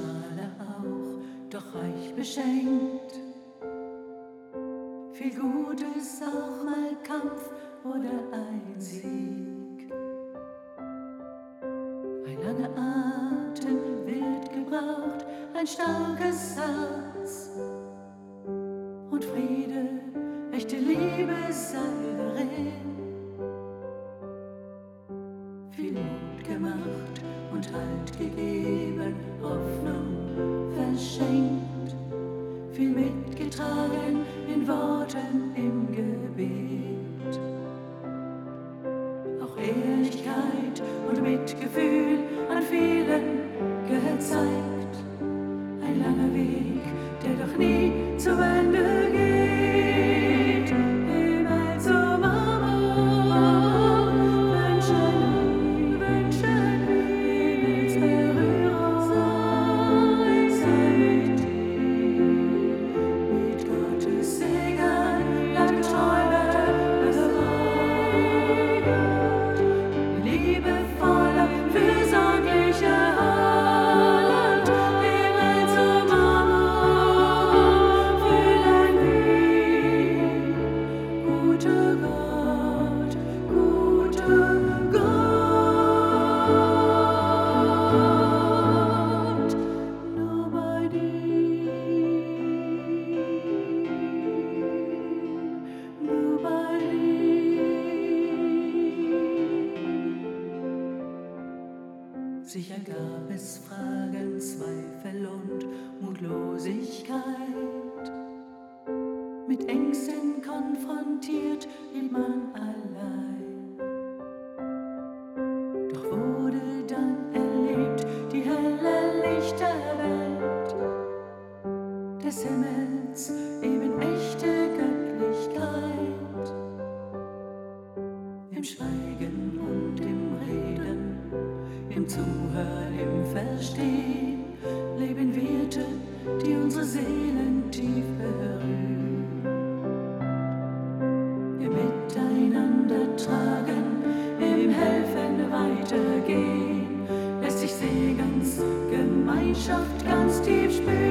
schmaler auch, doch reich beschenkt. Viel Gutes, auch mal Kampf oder ein Sieg. Ein langer Atem wird gebraucht, ein starkes Herz und Friede, echte Liebe sei darin. Mitgetragen in Worten im Gebet. Auch Ehrlichkeit und Mitgefühl an vielen gezeigt. Ein langer Weg, der doch nie zu Ende geht. Sicher gab es Fragen, Zweifel und Mutlosigkeit. Mit Ängsten konfrontiert blieb man allein. Doch wurde dann erlebt die helle Lichterwelt des Himmels, eben echte Göttlichkeit. Im Schweigen im Zuhören, im Verstehen leben Werte, die unsere Seelen tief berühren. Im Miteinander tragen, im Helfen weitergehen, lässt sich Segens Gemeinschaft ganz tief spüren.